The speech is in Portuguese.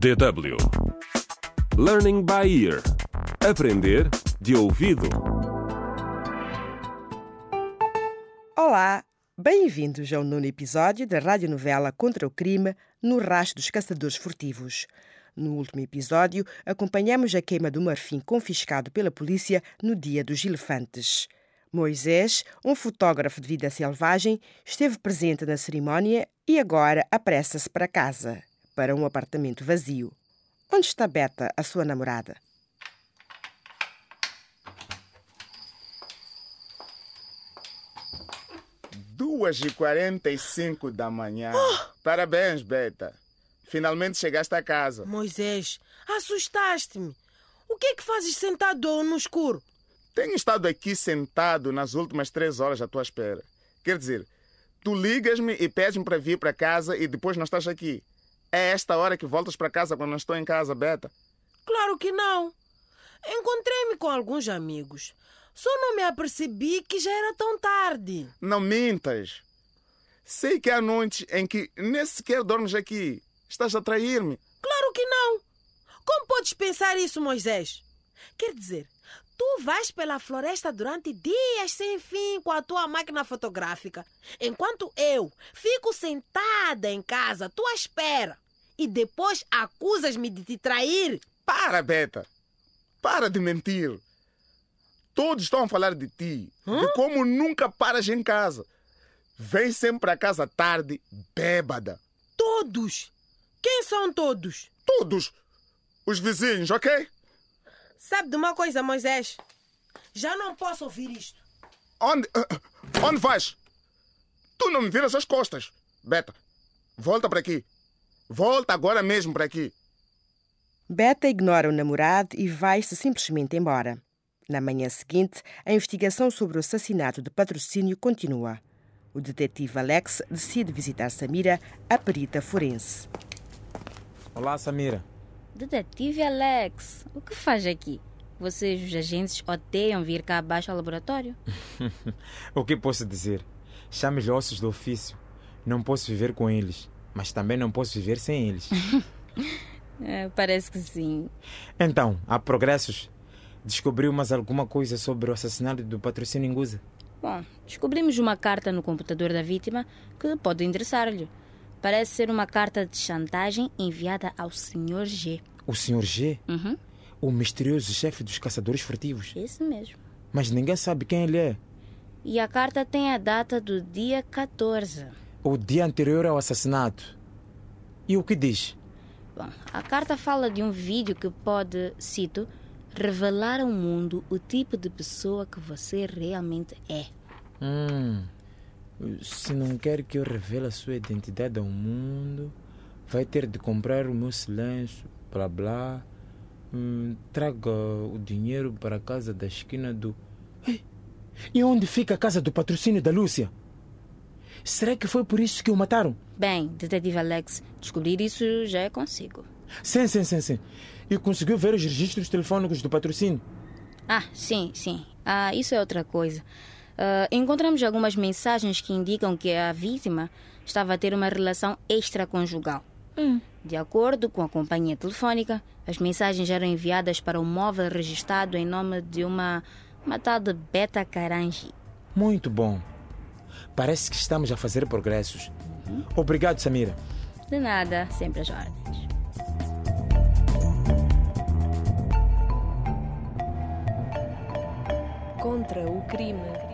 DW Learning by Ear Aprender de ouvido. Olá, bem-vindos ao nono episódio da radionovela Contra o Crime no Rastro dos Caçadores Furtivos. No último episódio, acompanhamos a queima do marfim confiscado pela polícia no Dia dos Elefantes. Moisés, um fotógrafo de vida selvagem, esteve presente na cerimónia e agora apressa-se para casa, para um apartamento vazio. Onde está Beta, a sua namorada? Duas e quarenta e cinco da manhã. Parabéns, Beta. Finalmente chegaste a casa. Moisés, assustaste-me. O que é que fazes sentado no escuro? Tenho estado aqui sentado nas últimas três horas à tua espera. Quer dizer, tu ligas-me e pedes-me para vir para casa e depois não estás aqui. É esta hora que voltas para casa quando não estou em casa, Beta? Claro que não. Encontrei-me com alguns amigos. Só não me apercebi que já era tão tarde. Não mintas. Sei que há noites em que nem sequer dormes aqui. Estás a trair-me. Claro que não. Como podes pensar isso, Moisés? Quer dizer, tu vais pela floresta durante dias sem fim com a tua máquina fotográfica, enquanto eu fico sentada em casa à tua espera e depois acusas-me de te trair? Para, Beta. Para de mentir. Todos estão a falar de ti, de como nunca paras em casa. Vem sempre a casa tarde, bêbada. Todos? Quem são todos? Todos. Os vizinhos, ok? Sabe de uma coisa, Moisés? Já não posso ouvir isto. Onde. ah, Onde vais? Tu não me viras as costas. Beta, volta para aqui. Volta agora mesmo para aqui. Beta ignora o namorado e vai-se simplesmente embora. Na manhã seguinte, a investigação sobre o assassinato de patrocínio continua. O detetive Alex decide visitar Samira, a perita forense. Olá, Samira. Detetive Alex, o que faz aqui? Vocês, os agentes, odeiam vir cá abaixo ao laboratório? o que posso dizer? Chame-lhe ossos do ofício. Não posso viver com eles, mas também não posso viver sem eles. É, parece que sim. então, há progressos? Descobriu mais alguma coisa sobre o assassinato do patrocínio Nguza? Bom, descobrimos uma carta no computador da vítima que pode interessar-lhe. Parece ser uma carta de chantagem enviada ao Sr. G. O Sr. G? Uhum, O misterioso chefe dos caçadores furtivos. esse mesmo. Mas ninguém sabe quem ele é. E a carta tem a data do dia 14. O dia anterior ao assassinato. E o que diz? Bom, a carta fala de um vídeo que pode, cito, revelar ao mundo o tipo de pessoa que você realmente é. Hum. Se não quer que eu revele a sua identidade ao mundo, vai ter de comprar o meu silêncio, blá blá. Hum, traga o dinheiro para a casa da esquina do. Ei, E onde fica a casa do patrocínio da Lúcia? Será que foi por isso que o mataram? Bem, detetive Alex, descobrir isso já é consigo. Sim, sim, sim, sim. E conseguiu ver os registros telefônicos do patrocínio? Ah, sim, sim. Ah, isso é outra coisa. Ah, encontramos algumas mensagens que indicam que a vítima estava a ter uma relação extraconjugal. De acordo com a companhia telefônica, as mensagens eram enviadas para o móvel registrado em nome de uma, uma tal de Beta Carangi. Muito bom. Parece que estamos a fazer progressos. Obrigado, Samira. De nada, sempre às ordens. Contra o crime.